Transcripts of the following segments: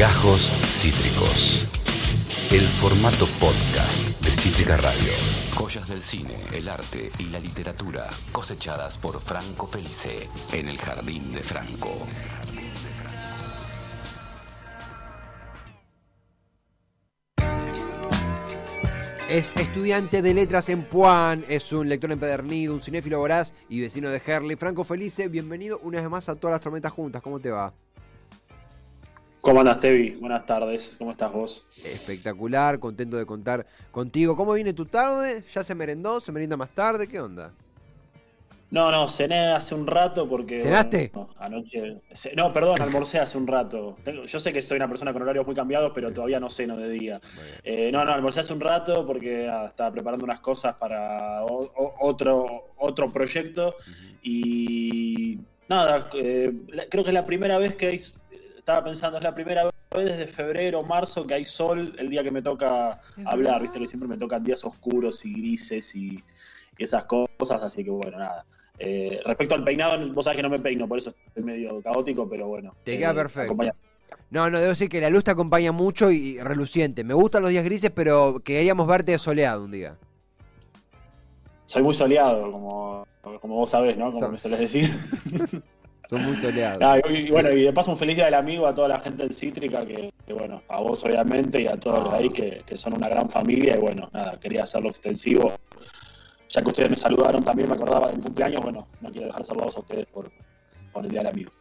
Gajos Cítricos. El formato podcast de Cítrica Radio. Joyas del cine, el arte y la literatura cosechadas por Franco Felice en el Jardín de Franco. Es estudiante de letras en Puan, es un lector empedernido, un cinéfilo voraz y vecino de Herley. Franco Felice, bienvenido una vez más a todas las tormentas juntas. ¿Cómo te va? ¿Cómo andas, Tevi? Buenas tardes. ¿Cómo estás vos? Espectacular, contento de contar contigo. ¿Cómo viene tu tarde? ¿Ya se merendó? ¿Se merinda más tarde? ¿Qué onda? No, no, cené hace un rato porque. ¿Cenaste? bueno, no, anoche. No, perdón, almorcé hace un rato. Yo sé que soy una persona con horarios muy cambiados, pero todavía no ceno de día. Eh, no, no, almorcé hace un rato porque ah, estaba preparando unas cosas para o- o- otro, otro proyecto. Y. Nada, eh, creo que es la primera vez que. Estaba pensando, es la primera vez desde febrero, marzo que hay sol el día que me toca hablar, viste que siempre me tocan días oscuros y grises y, y esas cosas, así que bueno, nada. Eh, respecto al peinado, vos sabés que no me peino, por eso estoy medio caótico, pero bueno. Te eh, queda perfecto. acompaña- No, no, debo decir que la luz te acompaña mucho y reluciente. Me gustan los días grises, pero queríamos verte soleado un día. Soy muy soleado, como, como vos sabés, ¿no? Como So- me solés decir. Son muy soleados. Ah, y, bueno, y de paso un feliz día del amigo a toda la gente del Cítrica, que, que, bueno, a vos obviamente y a todos los ahí que, que son una gran familia. Y bueno, nada, quería hacerlo extensivo. Ya que ustedes me saludaron también, me acordaba del cumpleaños, bueno, no quiero dejar saludados a ustedes por, por el día del amigo.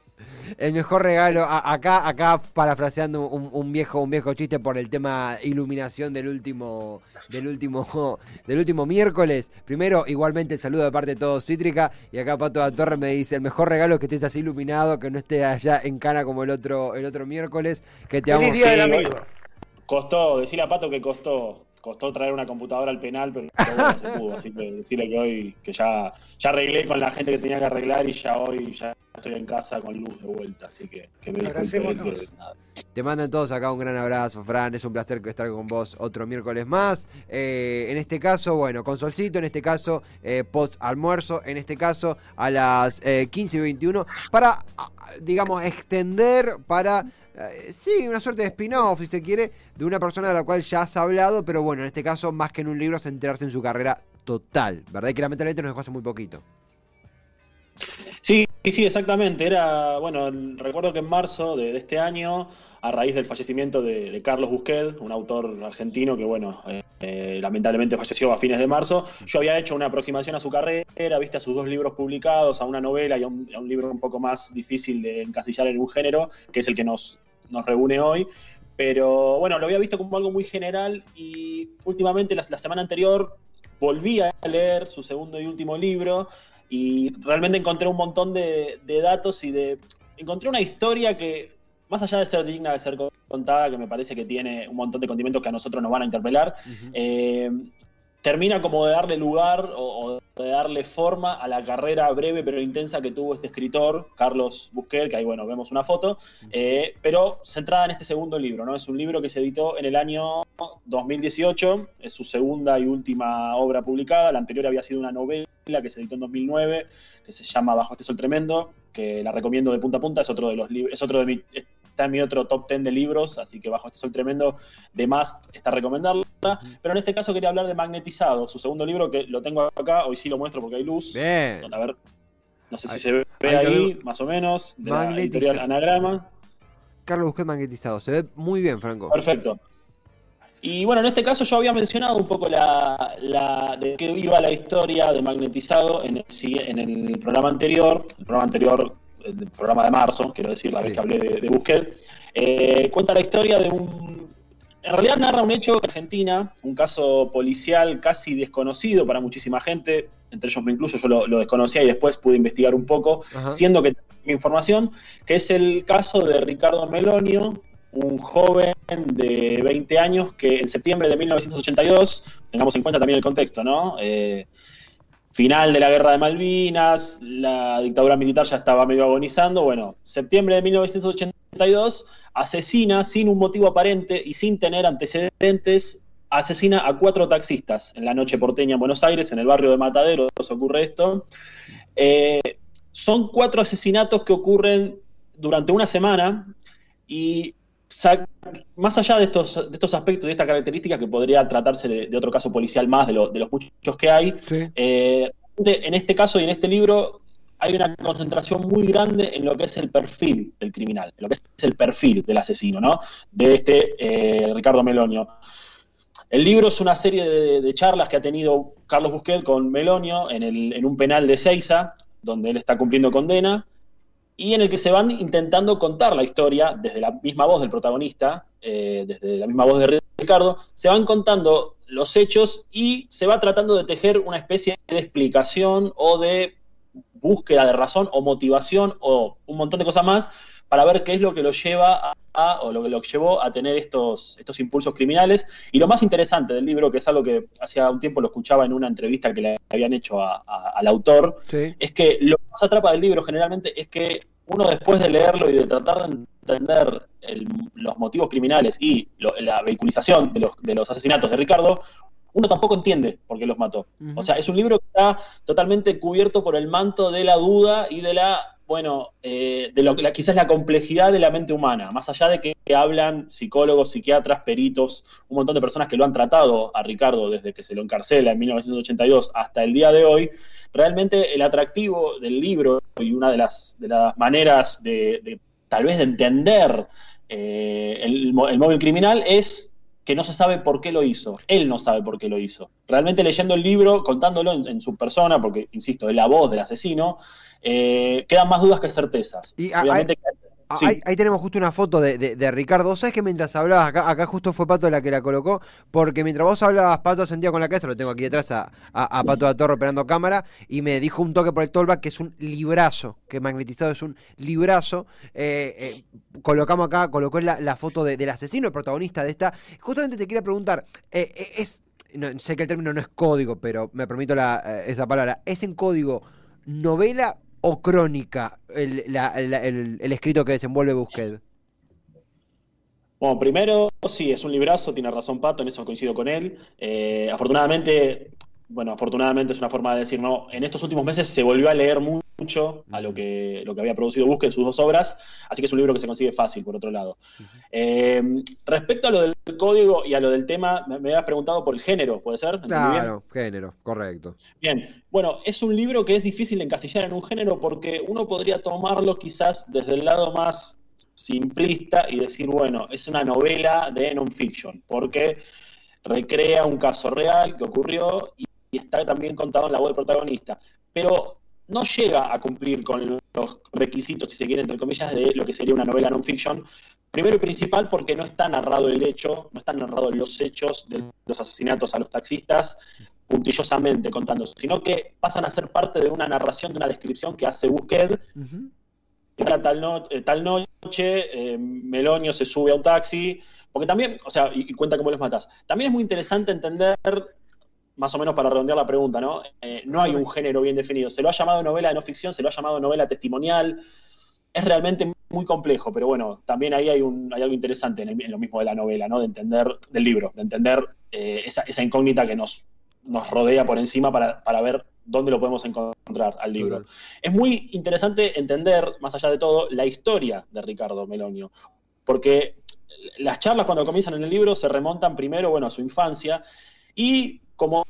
El mejor regalo, a- acá, acá parafraseando un, un viejo, un viejo chiste por el tema iluminación del último, del último, del último miércoles. Primero, igualmente el saludo de parte de todos Cítrica. Y acá Pato de la Torre me dice, el mejor regalo es que estés así iluminado, que no estés allá en cana como el otro, el otro miércoles. Que te amo. día del Sí, amigo. Costó, decirle a Pato que costó, costó traer una computadora al penal, pero bueno, se pudo. Así que decirle que hoy, que ya, ya arreglé con la gente que tenía que arreglar y ya hoy ya estoy en casa con luz de vuelta. Así que, que me disculpe. Te mandan todos acá un gran abrazo, Fran. Es un placer estar con vos otro miércoles más. Eh, en este caso, bueno, con solcito, en este caso, eh, post almuerzo, en este caso, a las eh, 15 y 21, para, ah, digamos, extender, para, sí, una suerte de spin-off, si se quiere, de una persona de la cual ya has hablado, pero bueno, en este caso, más que en un libro, centrarse en su carrera total, ¿verdad? Que lamentablemente nos dejó muy poquito. Sí, sí, exactamente. Era, bueno, recuerdo que en marzo de, este año, a raíz del fallecimiento de, Carlos Busquet, un autor argentino que, bueno, eh, eh, lamentablemente falleció a fines de marzo, yo había hecho una aproximación a su carrera, viste, a sus dos libros publicados, a una novela y a un libro un poco más difícil de encasillar en un género, que es el que nos, nos reúne hoy. Pero bueno, lo había visto como algo muy general y últimamente, la, la semana anterior, volví a leer su segundo y último libro y realmente encontré un montón de, de datos y de... Encontré una historia que, más allá de ser digna de ser contada, que me parece que tiene un montón de condimentos que a nosotros nos van a interpelar, eh, termina como de darle lugar o, o de darle forma a la carrera breve pero intensa que tuvo este escritor, Carlos Busquet, que ahí bueno, vemos una foto, eh, pero centrada en este segundo libro, ¿no? Es un libro que se editó en el año 2018, es su segunda y última obra publicada, la anterior había sido una novela que se editó en 2009, que se llama Bajo este sol tremendo, que la recomiendo de punta a punta, es otro de los libros, es otro de mi, está en mi otro top 10 de libros, así que Bajo este sol tremendo, de más está recomendarla, pero en este caso quería hablar de Magnetizado, su segundo libro que lo tengo acá, hoy sí lo muestro porque hay luz. Bien. A ver, no sé si se ve ahí más o menos, de la editorial Anagrama. Carlos Busquet magnetizado, se ve muy bien, Franco. Perfecto. Y bueno, en este caso yo había mencionado un poco la, la- de qué iba la historia de Magnetizado en el, en el programa anterior, el programa anterior, el programa de marzo, quiero decir, la Sí. vez que hablé de, de Busquet. Eh, cuenta la historia de un... En realidad narra un hecho en Argentina, un caso policial casi desconocido para muchísima gente, entre ellos me incluyo, yo lo, lo desconocía y después pude investigar un poco, Ajá. siendo que tengo información, que es el caso de Ricardo Melonio, un joven de 20 años que en septiembre de 1982, tengamos en cuenta también el contexto, ¿no? Eh, final de la guerra de Malvinas, la dictadura militar ya estaba medio agonizando, bueno, septiembre de 1982 asesina sin un motivo aparente y sin tener antecedentes, asesina a cuatro taxistas en la noche porteña en Buenos Aires, en el barrio de Mataderos ocurre esto. Eh, son cuatro asesinatos que ocurren durante una semana y más allá de estos, de estos aspectos, de esta característica que podría tratarse de, otro caso policial más, de, de los muchos que hay, eh, en este caso y en este libro hay una concentración muy grande en lo que es el perfil del criminal, en lo que es el perfil del asesino, ¿no? De este eh, Ricardo Melonio. El libro es una serie de, charlas que ha tenido Carlos Busquet con Melonio en, en un penal de Seiza, donde él está cumpliendo condena, y en el que se van intentando contar la historia desde la misma voz del protagonista, eh, desde la misma voz de Ricardo, se van contando los hechos y se va tratando de tejer una especie de explicación o de búsqueda de razón o motivación o un montón de cosas más para ver qué es lo que lo lleva a, o lo que lo llevó a tener estos, estos impulsos criminales. Y lo más interesante del libro, que es algo que hacía un tiempo lo escuchaba en una entrevista que le habían hecho al autor, es que lo que más atrapa del libro generalmente es que uno después de leerlo y de tratar de entender los motivos criminales y la vehiculización de los, de los asesinatos de Ricardo, uno tampoco entiende por qué los mató. O sea, es un libro que está totalmente cubierto por el manto de la duda y de la bueno, eh, de lo que quizás la complejidad de la mente humana, más allá de que, hablan psicólogos, psiquiatras, peritos, un montón de personas que lo han tratado a Ricardo desde que se lo encarcela en 1982 hasta el día de hoy, realmente el atractivo del libro y una de las, maneras de, tal vez de entender eh, el, móvil criminal es que no se sabe por qué lo hizo. Él no sabe por qué lo hizo. Realmente leyendo el libro, contándolo en su persona, porque, insisto, es la voz del asesino, eh, quedan más dudas que certezas. Y ahí, tenemos justo una foto de, Ricardo. ¿Sabes que mientras hablabas, acá, acá justo fue Pato la que la colocó? Porque mientras vos hablabas, Pato sentía con la cabeza, lo tengo aquí detrás a, Pato de Torre operando cámara, y me dijo un toque por el tollback que es un librazo, que magnetizado es un librazo. Eh, eh, colocamos acá, colocó la, la foto del asesino, el protagonista de esta. Justamente te quería preguntar, es. sé que el término no es código, pero me permito esa palabra. ¿Es en código novela o crónica el, el, escrito que desenvuelve Busquet? Bueno, primero, sí, es un librazo, tiene razón Pato, en eso coincido con él. Eh, afortunadamente, bueno, afortunadamente es una forma de decir, no, en estos últimos meses se volvió a leer mucho a lo que, lo que había producido Busque en sus dos obras, así que es un libro que se consigue fácil, por otro lado. Eh, respecto a lo del código y a lo del tema, me, habías preguntado por el género, ¿puede ser? Claro, género, correcto. Bien, bueno, es un libro que es difícil de encasillar en un género porque uno podría tomarlo quizás desde el lado más simplista y decir, bueno, es una novela de non-fiction, porque recrea un caso real que ocurrió y y está también contado en la voz del protagonista. Pero no llega a cumplir con los requisitos, si se quiere, entre comillas, de lo que sería una novela non-fiction. Primero y principal porque no está narrado el hecho, no están narrados los hechos de los asesinatos a los taxistas puntillosamente contando, sino que pasan a ser parte de una narración, de una descripción que hace Busquet. tal, eh, tal noche, eh, Melonio se sube a un taxi, porque también, o sea, y, y, cuenta cómo los matas. También es muy interesante entender más o menos para redondear la pregunta, ¿no? Eh, no hay un género bien definido. Se lo ha llamado novela de no ficción, se lo ha llamado novela testimonial. Es realmente muy complejo, pero bueno, también ahí hay, un, hay algo interesante en, lo mismo de la novela, ¿no? De entender, del libro, de entender eh, esa, incógnita que nos, nos rodea por encima para, ver dónde lo podemos encontrar al libro. Es muy interesante entender, más allá de todo, la historia de Ricardo Melonio, porque las charlas cuando comienzan en el libro se remontan primero, bueno, a su infancia, y como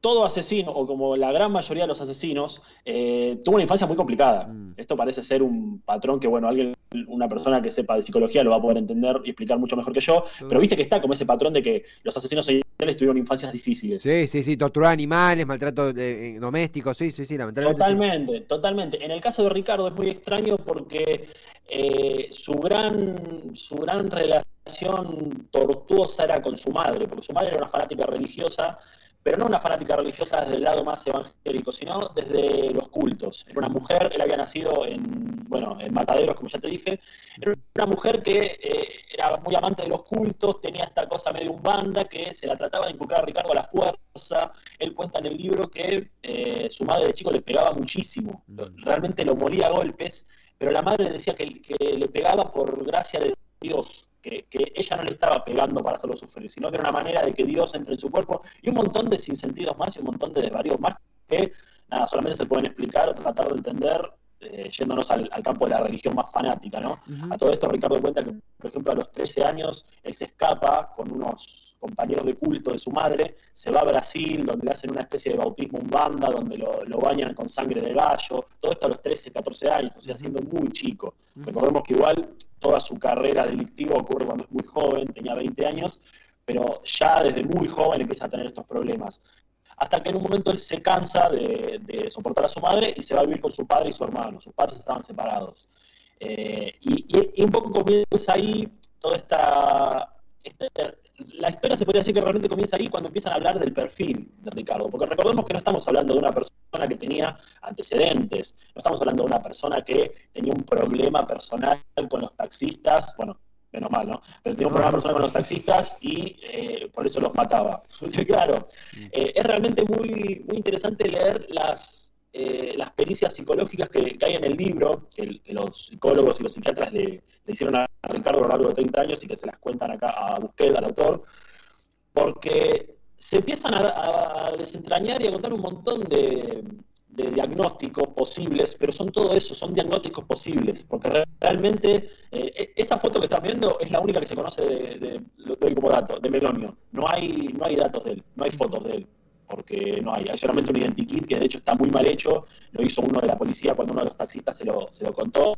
todo asesino, o como la gran mayoría de los asesinos, eh, tuvo una infancia muy complicada. Mm. Esto parece ser un patrón que, bueno, alguien, una persona que sepa de psicología lo va a poder entender y explicar mucho mejor que yo, pero viste que está como ese patrón de que los asesinos seriales tuvieron infancias difíciles. Sí, sí, sí, torturar animales, maltrato eh, doméstico, sí, sí, sí, lamentablemente. Totalmente, totalmente. En el caso de Ricardo es muy extraño porque eh, su, gran, su gran relación tortuosa era con su madre, porque su madre era una fanática religiosa pero no una fanática religiosa desde el lado más evangélico, sino desde los cultos. Era una mujer, él había nacido en, bueno, en Mataderos, como ya te dije, era una mujer que eh, era muy amante de los cultos, tenía esta cosa medio un banda que se la trataba de inculcar a Ricardo a la fuerza. Él cuenta en el libro que eh, su madre de chico le pegaba muchísimo, mm. realmente lo molía a golpes, pero la madre decía que, que le pegaba por gracia de Dios, que, ella no le estaba pegando para hacerlo sufrir, sino que era una manera de que Dios entre en su cuerpo y un montón de sinsentidos más y un montón de desvaríos más que nada, solamente se pueden explicar o tratar de entender eh, yéndonos al, campo de la religión más fanática, ¿no? A todo esto Ricardo cuenta que, por ejemplo, a los 13 años él se escapa con unos compañeros de culto de su madre, se va a Brasil, donde le hacen una especie de bautismo en banda, donde lo, bañan con sangre de gallo, todo esto a los 13, 14 años, o sea, siendo muy chico. Recordemos que igual toda su carrera delictiva ocurre cuando es muy joven, tenía 20 años, pero ya desde muy joven empieza a tener estos problemas hasta que en un momento él se cansa de, soportar a su madre y se va a vivir con su padre y su hermano. Sus padres estaban separados. Eh, y, un poco comienza ahí toda esta, La historia se podría decir que realmente comienza ahí cuando empiezan a hablar del perfil de Ricardo, porque recordemos que no estamos hablando de una persona que tenía antecedentes, no estamos hablando de una persona que tenía un problema personal con los taxistas, bueno, menos mal, ¿no? Pero tenía un problema personal con los taxistas y eh, por eso los mataba. claro, eh, es realmente muy, muy interesante leer las, eh, las pericias psicológicas que, hay en el libro, que, los psicólogos y los psiquiatras le, hicieron a Ricardo a lo largo de 30 años y que se las cuentan acá a Busqueda, al autor, porque se empiezan a desentrañar y a contar un montón de, de diagnósticos posibles, pero son todo eso, son diagnósticos posibles, porque realmente eh, e-, esa foto que están viendo es la única que se conoce de, dato, de Melonio. No hay, no hay datos de él, no hay fotos de él, porque no hay. Hay solamente un identikit que de hecho está muy mal hecho, lo hizo uno de la policía cuando uno de los taxistas se lo, se lo contó.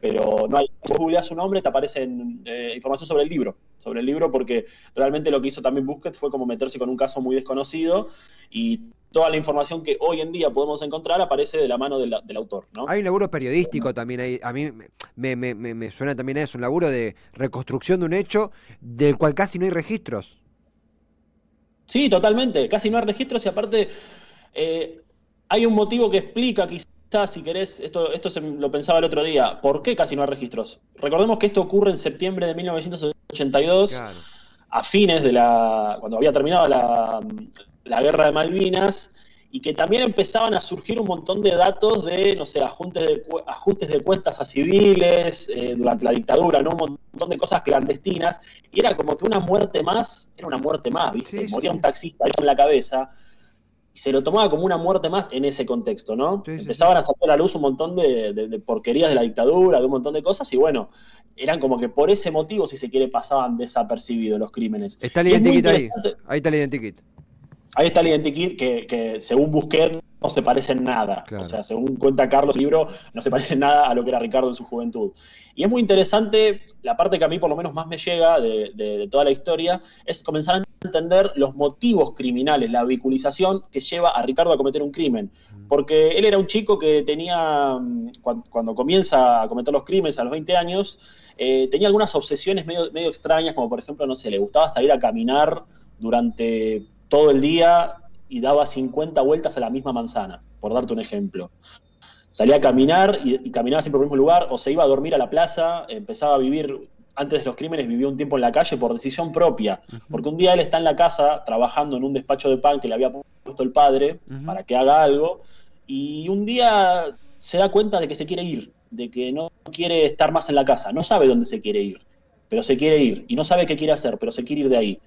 Pero no hay, si googleas su nombre, te aparece eh, información sobre el libro, sobre el libro, porque realmente lo que hizo también Busquets fue como meterse con un caso muy desconocido y toda la información que hoy en día podemos encontrar aparece de la mano del, autor. ¿no? Hay un laburo periodístico también ahí. A mí me, me, me, suena también a eso, un laburo de reconstrucción de un hecho del cual casi no hay registros. Sí, totalmente. Casi no hay registros y aparte eh, hay un motivo que explica quizás, si querés, esto, esto se, lo pensaba el otro día, ¿por qué casi no hay registros? Recordemos que esto ocurre en septiembre de 1982. a fines de la. cuando había terminado la, la guerra de Malvinas, y que también empezaban a surgir un montón de datos de, no sé, ajustes de, ajustes de cuentas a civiles eh, durante la dictadura, ¿no? Un montón de cosas clandestinas, y era como que una muerte más, era una muerte más, ¿viste? Moría un taxista en la cabeza, y se lo tomaba como una muerte más en ese contexto, ¿no? Empezaban a sacar a la luz un montón de, porquerías de la dictadura, de un montón de cosas, y bueno, eran como que por ese motivo, si se quiere, pasaban desapercibidos los crímenes. Está el identikit ahí, ahí está el identikit. Ahí está el identikit que, que según Busquets no se parece en nada. O sea, según cuenta Carlos el libro, no se parece en nada a lo que era Ricardo en su juventud. Y es muy interesante, la parte que a mí por lo menos más me llega de, toda la historia, es comenzar a entender los motivos criminales, la vehiculización que lleva a Ricardo a cometer un crimen. Porque él era un chico que tenía, mm, cuando, comienza a cometer los crímenes a los 20 años, eh, tenía algunas obsesiones medio, medio extrañas, como por ejemplo, no sé, le gustaba salir a caminar durante todo el día y daba 50 vueltas a la misma manzana, por darte un ejemplo. Salía a caminar y, caminaba siempre por el mismo lugar, o se iba a dormir a la plaza, empezaba a vivir, antes de los crímenes vivió un tiempo en la calle por decisión propia, porque un día él está en la casa trabajando en un despacho de pan que le había puesto el padre para que haga algo, y un día se da cuenta de que se quiere ir, de que no quiere estar más en la casa, no sabe dónde se quiere ir, pero se quiere ir, y no sabe qué quiere hacer, pero se quiere ir de ahí.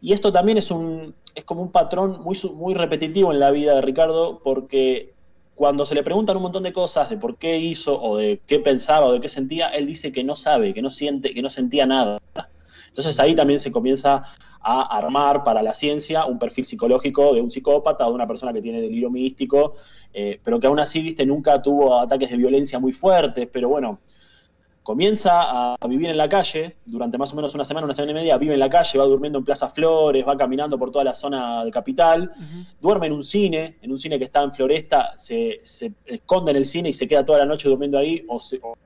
Y esto también es, un, es como un patrón muy, muy repetitivo en la vida de Ricardo, porque cuando se le preguntan un montón de cosas de por qué hizo o de qué pensaba o de qué sentía, él dice que no sabe, que no siente, que no sentía nada. Entonces ahí también se comienza a armar para la ciencia un perfil psicológico de un psicópata o de una persona que tiene delirio místico, eh, pero que aún así, viste, nunca tuvo ataques de violencia muy fuertes, pero bueno, comienza a vivir en la calle, durante más o menos una semana, una semana y media, vive en la calle, va durmiendo en Plaza Flores, va caminando por toda la zona de capital, duerme en un cine, en un cine que está en Floresta, se, esconde en el cine y se queda toda la noche durmiendo ahí, o,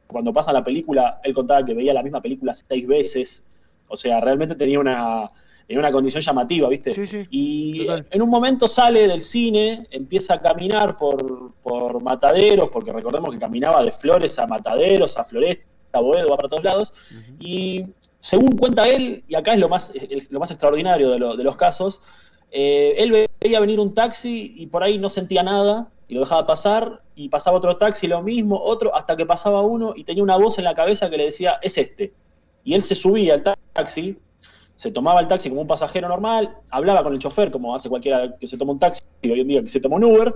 cuando pasa la película, él contaba que veía la misma película seis veces, o sea, realmente tenía una, una condición llamativa, ¿viste? y en un momento sale del cine, empieza a caminar por, por mataderos, porque recordemos que caminaba de Flores a mataderos, a Floresta, Boedo, va para todos lados. Y según cuenta él, y acá es lo más, lo más extraordinario de, los casos, eh, él veía venir un taxi y por ahí no sentía nada y lo dejaba pasar y pasaba otro taxi lo mismo, otro, hasta que pasaba uno y tenía una voz en la cabeza que le decía, es este. Y él se subía al taxi, se tomaba el taxi como un pasajero normal, hablaba con el chofer como hace cualquiera que se toma un taxi, hoy en día que se toma un Uber,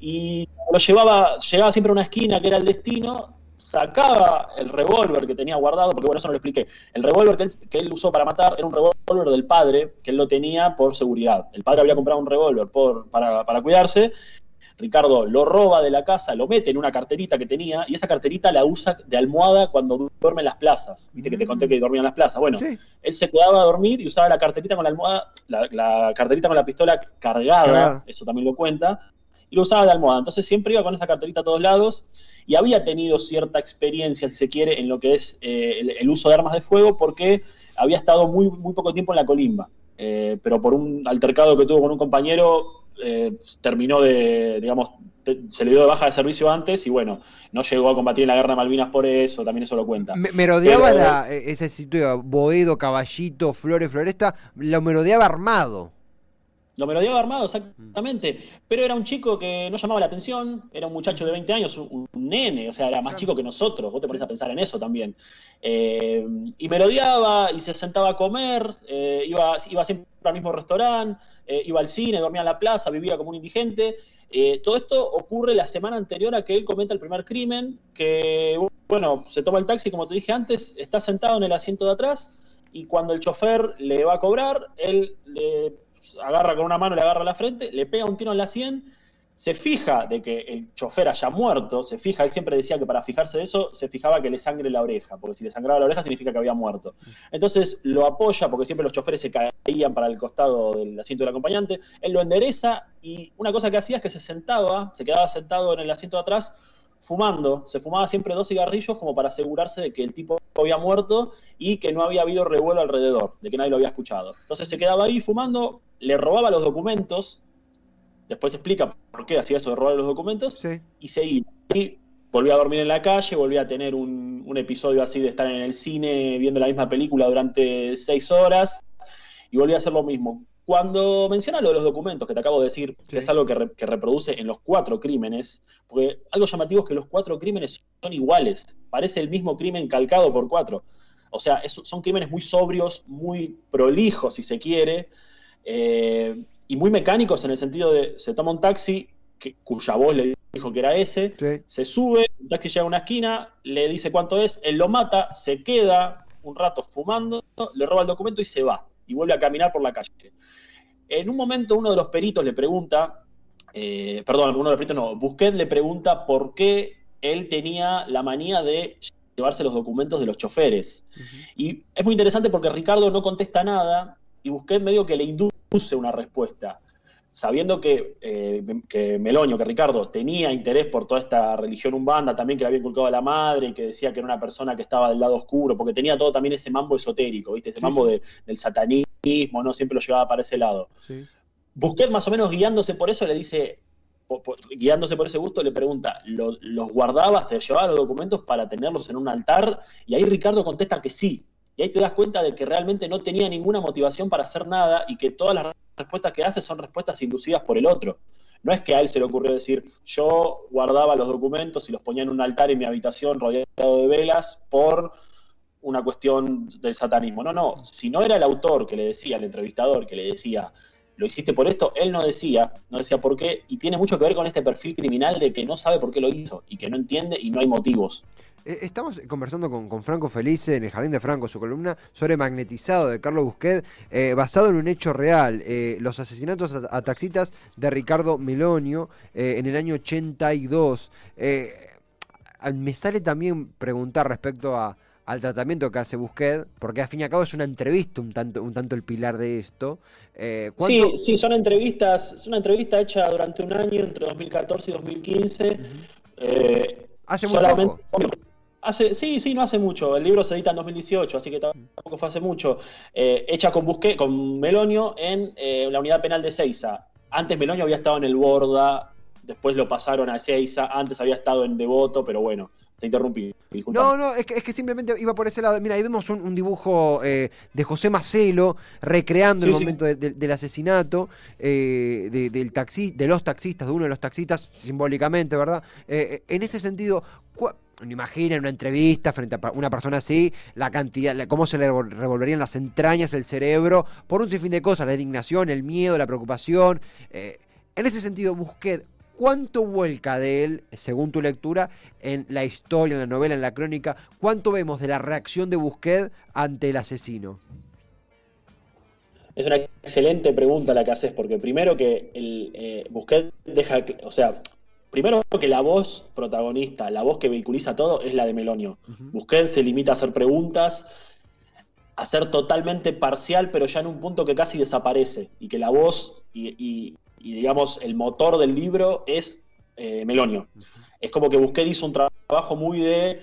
y lo llevaba, llegaba siempre a una esquina que era el destino, sacaba el revólver que tenía guardado, porque bueno, eso no lo expliqué. El revólver que él, que él usó para matar era un revólver del padre, que él lo tenía por seguridad. El padre había comprado un revólver para, para cuidarse Ricardo lo roba de la casa, lo mete en una carterita que tenía y esa carterita la usa de almohada cuando duerme en las plazas. Viste que te conté que dormía en las plazas. Bueno, él se quedaba a dormir y usaba la carterita con la almohada, la, carterita con la pistola cargada, eso también lo cuenta, y lo usaba de almohada. Entonces siempre iba con esa carterita a todos lados y había tenido cierta experiencia, si se quiere, en lo que es eh, el, uso de armas de fuego porque había estado muy, muy poco tiempo en la colimba. Eh, pero por un altercado que tuvo con un compañero eh, terminó de, digamos, se le dio de baja de servicio antes y bueno, no llegó a combatir en la guerra de Malvinas por eso, también eso lo cuenta. Me merodeaba la, eh, ese sitio, Boedo, Caballito, Flores, Floresta, lo merodeaba armado. Lo melodiaba armado, exactamente. Pero era un chico que no llamaba la atención, era un muchacho de 20 años, un, nene, o sea, era más chico que nosotros. Vos te pones a pensar en eso también. Eh, y melodiaba y se sentaba a comer, eh, iba, iba siempre al mismo restaurante, eh, iba al cine, dormía en la plaza, vivía como un indigente. todo esto ocurre la semana anterior a que él cometa el primer crimen, que, bueno, se toma el taxi, como te dije antes, está sentado en el asiento de atrás y cuando el chofer le va a cobrar, él le agarra con una mano, le agarra la frente, le pega un tiro en la sien, se fija de que el chofer haya muerto, se fija, él siempre decía que para fijarse de eso, se fijaba que le sangre la oreja, porque si le sangraba la oreja significa que había muerto. Entonces lo apoya, porque siempre los choferes se caían para el costado del asiento del acompañante, él lo endereza y una cosa que hacía es que se sentaba, se quedaba sentado en el asiento de atrás, fumando, se fumaba siempre dos cigarrillos como para asegurarse de que el tipo había muerto y que no había habido revuelo alrededor, de que nadie lo había escuchado. Entonces se quedaba ahí fumando, le robaba los documentos, después explica por qué hacía eso de robar los documentos, y seguía. Y volvía a dormir en la calle, volvía a tener un, un, episodio así de estar en el cine viendo la misma película durante seis horas, y volvía a hacer lo mismo. Cuando menciona lo de los documentos, que te acabo de decir, que es algo que, reproduce en los cuatro crímenes, porque algo llamativo es que los cuatro crímenes son iguales, parece el mismo crimen calcado por cuatro. O sea, son crímenes muy sobrios, muy prolijos, si se quiere, eh, y muy mecánicos en el sentido de se toma un taxi, que, cuya voz le dijo que era ese, se sube, el taxi llega a una esquina, le dice cuánto es, él lo mata, se queda un rato fumando, le roba el documento y se va y vuelve a caminar por la calle. En un momento uno de los peritos le pregunta, eh, perdón, uno de los peritos no, Busquet le pregunta por qué él tenía la manía de llevarse los documentos de los choferes. Y es muy interesante porque Ricardo no contesta nada y Busquet medio que le induce una respuesta sabiendo que, eh, que Meloño, que Ricardo tenía interés por toda esta religión umbanda, también que le había inculcado a la madre y que decía que era una persona que estaba del lado oscuro, porque tenía todo también ese mambo esotérico, ¿viste? Ese mambo del satanismo, ¿no? Siempre lo llevaba para ese lado. Busquet, más o menos guiándose por eso, le dice, guiándose por ese gusto, le pregunta, ¿los guardabas, te llevaba los documentos para tenerlos en un altar? Y ahí Ricardo contesta que sí. Y ahí te das cuenta de que realmente no tenía ninguna motivación para hacer nada y que todas las respuestas que hace son respuestas inducidas por el otro. No es que a él se le ocurrió decir, yo guardaba los documentos y los ponía en un altar en mi habitación rodeado de velas por una cuestión del satanismo. No, no, si no era el autor que le decía, el entrevistador que le decía, lo hiciste por esto, él no decía, no decía por qué, y tiene mucho que ver con este perfil criminal de que no sabe por qué lo hizo y que no entiende y no hay motivos. Eh, estamos conversando con, Franco Felice en el Jardín de Franco, su columna sobre Magnetizado de Carlos Busquet, eh, basado en un hecho real, eh, los asesinatos a, taxitas de Ricardo Melonio en el año 82. me sale también preguntar respecto al tratamiento que hace Busquet, porque al fin y al cabo es una entrevista un tanto, un tanto el pilar de esto. sí, sí, son entrevistas, es una entrevista hecha durante un año, entre 2014 y 2015. Hace muy poco sí, sí, no hace mucho. El libro se edita en 2018, así que tampoco fue hace mucho. Eh, hecha con Busqué, con Melonio en eh, la unidad penal de Seiza. Antes Melonio había estado en el Borda, después lo pasaron a Seiza, antes había estado en Devoto, pero bueno, te interrumpí. No, no, es que, simplemente iba por ese lado. Mira, ahí vemos un, dibujo eh, de José Macelo recreando el momento del asesinato del taxi, de los taxistas, de uno de los taxistas, simbólicamente, ¿verdad? en ese sentido, no imaginen una entrevista frente a una persona así, la cantidad, cómo se le revolverían las entrañas, el cerebro, por un sinfín de cosas, la indignación, el miedo, la preocupación. Eh, En ese sentido, Busquet, ¿cuánto vuelca de él, según tu lectura, en la historia, en la novela, en la crónica? ¿Cuánto vemos de la reacción de Busquet ante el asesino? Es una excelente pregunta la que haces, porque primero que el eh, Busquet deja, o sea, primero que la voz protagonista, la voz que vehiculiza todo es la de Melonio. Busquet se limita a hacer preguntas, a ser totalmente parcial, pero ya en un punto que casi desaparece, y que la voz y, digamos el motor del libro es eh, Melonio. Es como que Busquet hizo un trabajo muy de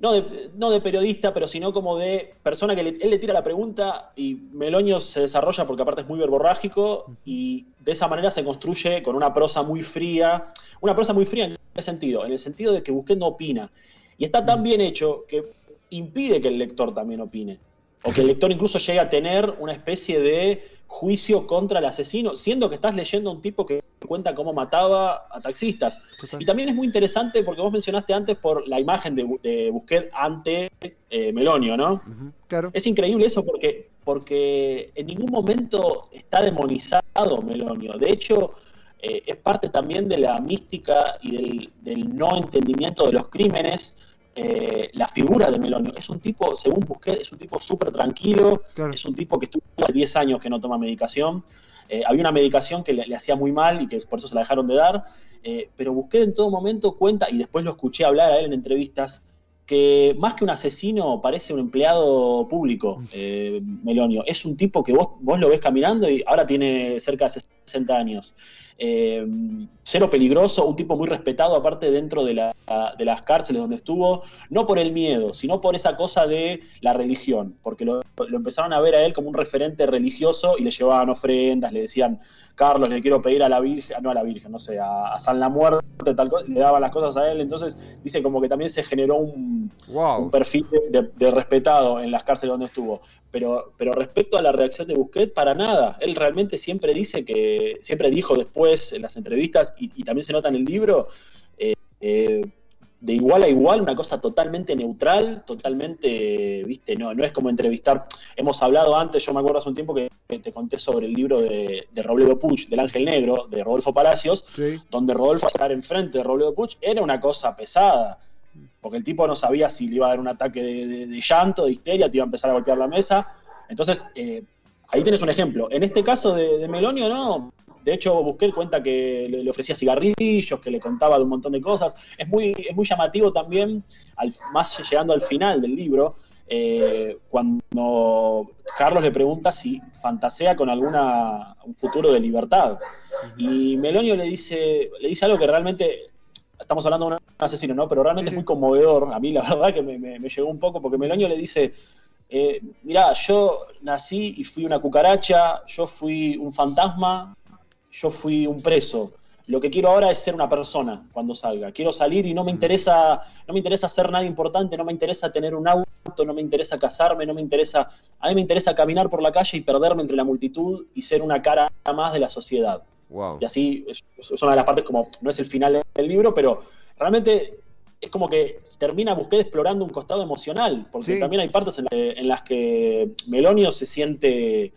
no de, no de periodista, pero sino como de persona que él le tira la pregunta y Meloño se desarrolla porque aparte es muy verborrágico y de esa manera se construye con una prosa muy fría. Una prosa muy fría en qué sentido? En el sentido de que Busquet no opina. Y está tan bien hecho que impide que el lector también opine. O que el lector incluso llegue a tener una especie de juicio contra el asesino, siendo que estás leyendo a un tipo que cuenta cómo mataba a taxistas. Y también es muy interesante porque vos mencionaste antes por la imagen de, Busquet ante eh, Melonio, ¿no? claro. Es increíble eso porque, porque en ningún momento está demonizado Melonio. De hecho, eh, es parte también de la mística y del, del no entendimiento de los crímenes eh, la figura de Melonio. Es un tipo, según Busquets, es un tipo súper tranquilo, es un tipo que estuvo hace 10 años que no toma medicación. Eh, había una medicación que le, hacía muy mal y que por eso se la dejaron de dar, eh, pero Busquets en todo momento cuenta, y después lo escuché hablar a él en entrevistas, que más que un asesino parece un empleado público, Melonio. Es un tipo que vos, vos lo ves caminando y ahora tiene cerca de 60 años. Eh, cero peligroso, un tipo muy respetado aparte dentro de, las cárceles donde estuvo, no por el miedo, sino por esa cosa de la religión, porque lo, empezaron a ver a él como un referente religioso y le llevaban ofrendas, le decían, Carlos, le quiero pedir a la Virgen, no a la Virgen, no sé, a, San la Muerte, tal cosa, le daban las cosas a él, entonces dice como que también se generó un, perfil de respetado en las cárceles donde estuvo. Pero, pero respecto a la reacción de Busquets, para nada. Él realmente siempre dice que, siempre dijo después en las entrevistas, y, también se nota en el libro, eh, eh, de igual a igual, una cosa totalmente neutral, totalmente, viste, no, no es como entrevistar. Hemos hablado antes, yo me acuerdo hace un tiempo que te conté sobre el libro de, de Robledo Puch, del Ángel Negro, de Rodolfo Palacios, donde Rodolfo estar enfrente de Robledo Puch era una cosa pesada porque el tipo no sabía si le iba a dar un ataque de, llanto, de histeria, te iba a empezar a golpear la mesa. Entonces, eh, ahí tienes un ejemplo. En este caso de, Melonio, no. De hecho, Busquets cuenta que le, ofrecía cigarrillos, que le contaba de un montón de cosas. Es muy, es muy llamativo también, al, más llegando al final del libro, eh, cuando Carlos le pregunta si fantasea con alguna un futuro de libertad. Y Melonio le dice, le dice algo que realmente estamos hablando de un asesino, ¿no? Pero realmente es muy conmovedor. A mí la verdad que me, llegó un poco, porque Meloño le dice, eh, mirá, yo nací y fui una cucaracha, yo fui un fantasma, yo fui un preso. Lo que quiero ahora es ser una persona cuando salga. Quiero salir y no me interesa, no me interesa ser nada importante, no me interesa tener un auto, no me interesa casarme, no me interesa. A mí me interesa caminar por la calle y perderme entre la multitud y ser una cara más de la sociedad. Y así es, una de las partes como, no es el final del libro, pero realmente es como que termina Busquets explorando un costado emocional, porque también hay partes en, las que Melonio se siente,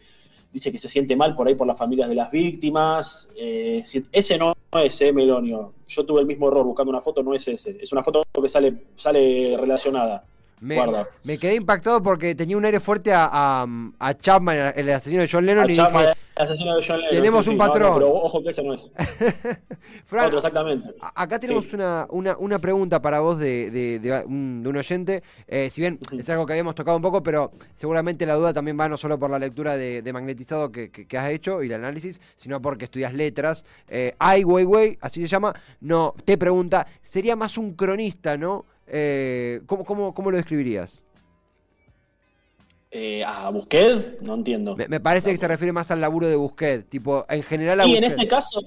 dice que se siente mal por ahí por las familias de las víctimas. Eh, ese no es eh, Melonio. Yo tuve el mismo error buscando una foto, no es ese. Es una foto que sale, sale relacionada. Me, quedé impactado porque tenía un aire fuerte a, a, Chapman, el asesino de John Lennon, y dije, el asesino de John Lennon, tenemos un patrón. pero ojo que ese no es. exactamente. Acá tenemos una, una, una, pregunta para vos de, de, un, de un, oyente. Eh, si bien es algo que habíamos tocado un poco, pero seguramente la duda también va no solo por la lectura de, magnetizado que, que, has hecho y el análisis, sino porque estudias letras. Eh, Ai Weiwei, así se llama, no, te pregunta, sería más un cronista, ¿no? Eh, ¿cómo, cómo, lo describirías? Eh, ¿A Busquets? No entiendo. Me, parece que se refiere más al laburo de Busquets, tipo, en general a Y en este caso,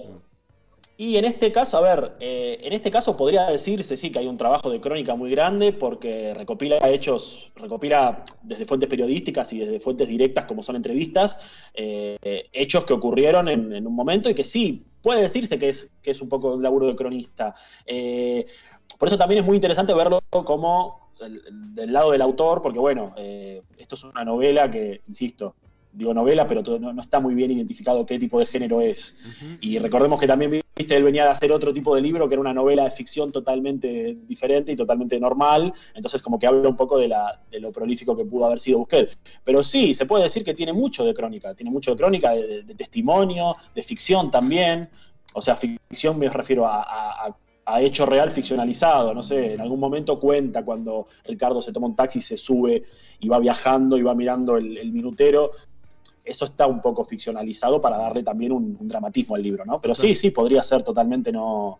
y en este caso, a ver, eh, en este caso podría decirse sí que hay un trabajo de crónica muy grande porque recopila hechos, recopila desde fuentes periodísticas y desde fuentes directas como son entrevistas, hechos que ocurrieron en, un momento y que sí, puede decirse que es, que es un poco un laburo de cronista. Por eso también es muy interesante verlo como del lado del autor, porque bueno, eh, esto es una novela que, insisto, digo novela, pero no, está muy bien identificado qué tipo de género es. Y recordemos que también, viste, él venía de hacer otro tipo de libro, que era una novela de ficción totalmente diferente y totalmente normal, entonces como que habla un poco de, la, de lo prolífico que pudo haber sido Busquets. Pero sí, se puede decir que tiene mucho de crónica, tiene mucho de crónica, de, testimonio, de ficción también. O sea, ficción me refiero a a hecho real ficcionalizado, no sé, en algún momento cuenta cuando Ricardo se toma un taxi, se sube y va viajando y va mirando el, minutero, eso está un poco ficcionalizado para darle también un, dramatismo al libro, ¿no? Pero sí, sí, podría ser totalmente, no,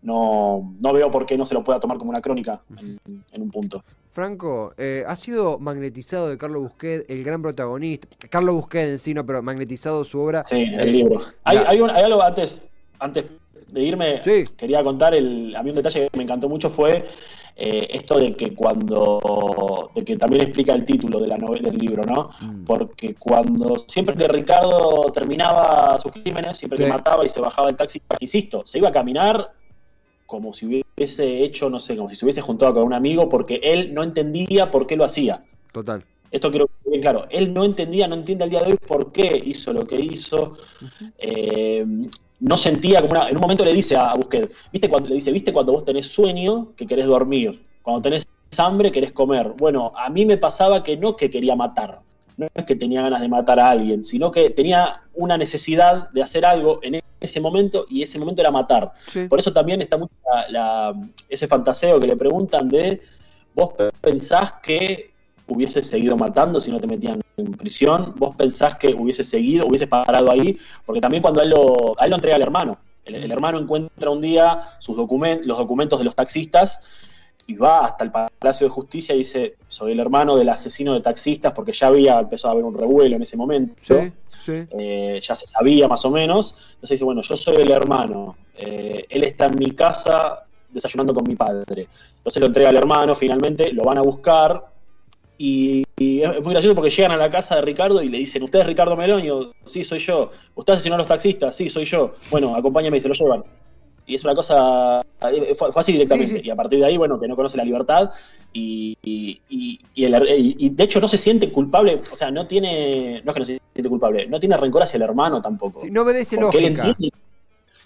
no, no veo por qué no se lo pueda tomar como una crónica en, un punto. Franco, eh, ha sido magnetizado de Carlos Busquet, el gran protagonista. Carlos Busquet en sí, no, pero magnetizado su obra. Sí, el libro. Hay, hay, hay, algo antes, antes de irme, quería contar, el, a mí un detalle que me encantó mucho fue eh, esto de que cuando, de que también explica el título de la novela, del libro, ¿no? Mm. Porque cuando, siempre que Ricardo terminaba sus crímenes, siempre que mataba y se bajaba del taxi, insisto, se iba a caminar como si hubiese hecho, no sé, como si se hubiese juntado con un amigo, porque él no entendía por qué lo hacía. Total. Esto quiero que bien claro. Él no entendía, no entiende al día de hoy por qué hizo lo que hizo no sentía como una. En un momento le dice a Busquets, ¿viste cuando le dice, viste cuando vos tenés sueño que querés dormir? Cuando tenés hambre querés comer. Bueno, a mí me pasaba que no que quería matar, no es que tenía ganas de matar a alguien, sino que tenía una necesidad de hacer algo en ese momento y ese momento era matar. Por eso también está mucho ese fantaseo que le preguntan de, vos pensás que hubiese seguido matando si no te metían en prisión? ¿Vos pensás que hubiese seguido, hubiese parado ahí? Porque también cuando él lo, a él lo entrega al hermano. El, hermano encuentra un día sus documentos, los documentos de los taxistas y va hasta el Palacio de Justicia y dice, soy el hermano del asesino de taxistas, porque ya había empezado a haber un revuelo en ese momento. Eh, ya se sabía más o menos. Entonces dice, bueno, yo soy el hermano. Eh, él está en mi casa desayunando con mi padre. Entonces lo entrega al hermano, finalmente lo van a buscar y, es muy gracioso porque llegan a la casa de Ricardo y le dicen, ¿usted es Ricardo Meloño? Sí, soy yo. ¿Usted asesinó a los taxistas? Sí, soy yo. Bueno, acompáñame y se lo llevan. Y es una cosa, eh, fue, así directamente. Y a partir de ahí, bueno, que no conoce la libertad y, y, de hecho no se siente culpable, o sea, no tiene, no es que no se siente culpable, no tiene rencor hacia el hermano tampoco. no obedece lógica.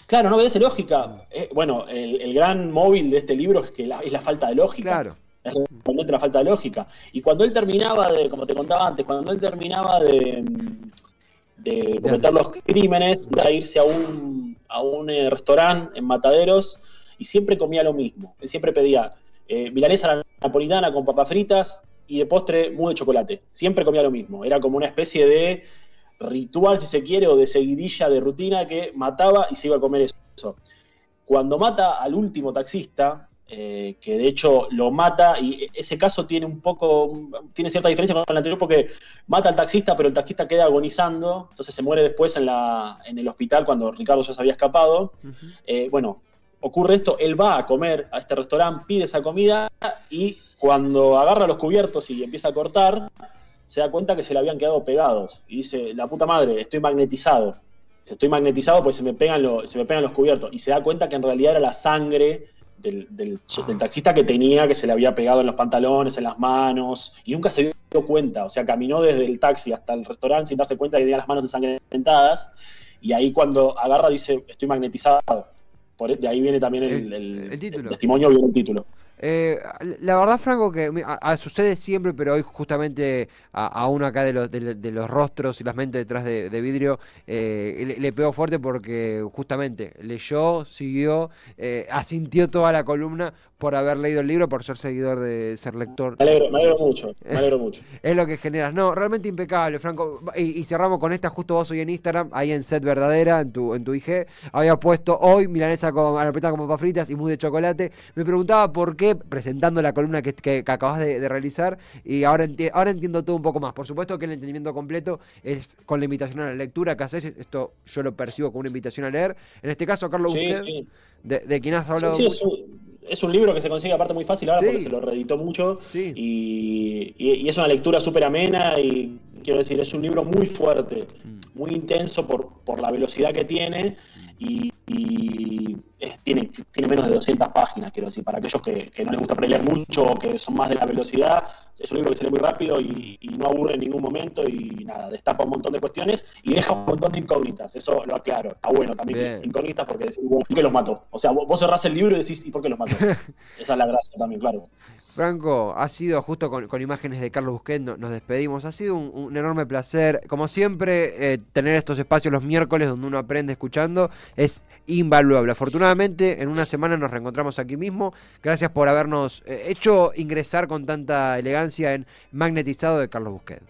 claro, no obedece lógica. Eh, bueno, el, gran móvil de este libro es que es la falta de lógica. Claro es la falta de lógica. Y cuando él terminaba de, como te contaba antes, cuando él terminaba de, cometer los crímenes, iba a irse a un, a un eh, restaurante en Mataderos y siempre comía lo mismo. Él siempre pedía eh, milanesa napolitana con papas fritas y de postre muy de chocolate. Siempre comía lo mismo. Era como una especie de ritual, si se quiere, o de seguidilla de rutina que mataba y se iba a comer eso. Cuando mata al último taxista, eh, que de hecho lo mata y ese caso tiene un poco, tiene cierta diferencia con el anterior porque mata al taxista, pero el taxista queda agonizando, entonces se muere después en, la, en el hospital cuando Ricardo ya se había escapado. Eh, bueno, ocurre esto, él va a comer a este restaurante, pide esa comida y cuando agarra los cubiertos y empieza a cortar, se da cuenta que se le habían quedado pegados y dice, la puta madre, estoy magnetizado. Estoy magnetizado, pues se me pegan, se me pegan los cubiertos. Y se da cuenta que en realidad era la sangre del, taxista que tenía, que se le había pegado en los pantalones, en las manos, y nunca se dio cuenta. O sea, caminó desde el taxi hasta el restaurante sin darse cuenta que tenía las manos ensangrentadas, y ahí cuando agarra dice, estoy magnetizado. Por, e, de ahí viene también el, testimonio, viene el título. Eh, la verdad, Franco, que sucede siempre, pero hoy justamente a, uno acá de los, de, los rostros y las mentes detrás de, vidrio eh, le, pegó fuerte porque justamente leyó, siguió, eh, asintió toda la columna por haber leído el libro, por ser seguidor de ser lector. Me alegro, me alegro mucho, me alegro mucho. es lo que generas. No, realmente impecable, Franco. Y, cerramos con esta, justo vos hoy en Instagram, ahí en Set Verdadera, en tu, en tu IG, había puesto hoy milanesa con arpeta con papas fritas y mousse de chocolate. Me preguntaba por qué, presentando la columna que, que, acabas de, realizar, y ahora, ahora entiendo todo un poco más. Por supuesto que el entendimiento completo es con la invitación a la lectura que haces, esto yo lo percibo como una invitación a leer. En este caso, Carlos sí, De, quien has hablado es un libro que se consigue aparte muy fácil ahora porque se lo reeditó mucho y, es una lectura súper amena y quiero decir, es un libro muy fuerte, mm. muy intenso por, por la velocidad que tiene y, tiene, tiene menos de 200 páginas, quiero decir, para aquellos que, no les gusta leer mucho o que son más de la velocidad, es un libro que se lee muy rápido y, no aburre en ningún momento y nada, destapa un montón de cuestiones y deja un montón de incógnitas, eso lo aclaro, está bueno también, incógnitas porque decís, ¿por qué los mató? O sea, vos, cerrás el libro y decís, ¿y por qué los mató? Esa es la gracia también, claro. Franco, ha sido justo con, imágenes de Carlos Busquets, nos despedimos. Ha sido un, enorme placer, como siempre, eh, tener estos espacios los miércoles donde uno aprende escuchando. Es invaluable. Afortunadamente, en una semana nos reencontramos aquí mismo. Gracias por habernos eh, hecho ingresar con tanta elegancia en Magnetizado de Carlos Busquets.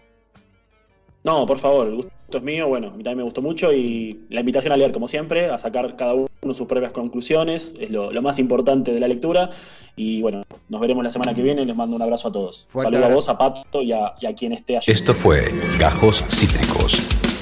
No, por favor, el gusto es mío. Bueno, a mí también me gustó mucho y la invitación a leer, como siempre, a sacar cada uno sus propias conclusiones, es lo, más importante de la lectura. Y bueno, nos veremos la semana que viene. Les mando un abrazo a todos. Saludos a vos, a Pato y a, quien esté allí. Esto fue Gajos Cítricos.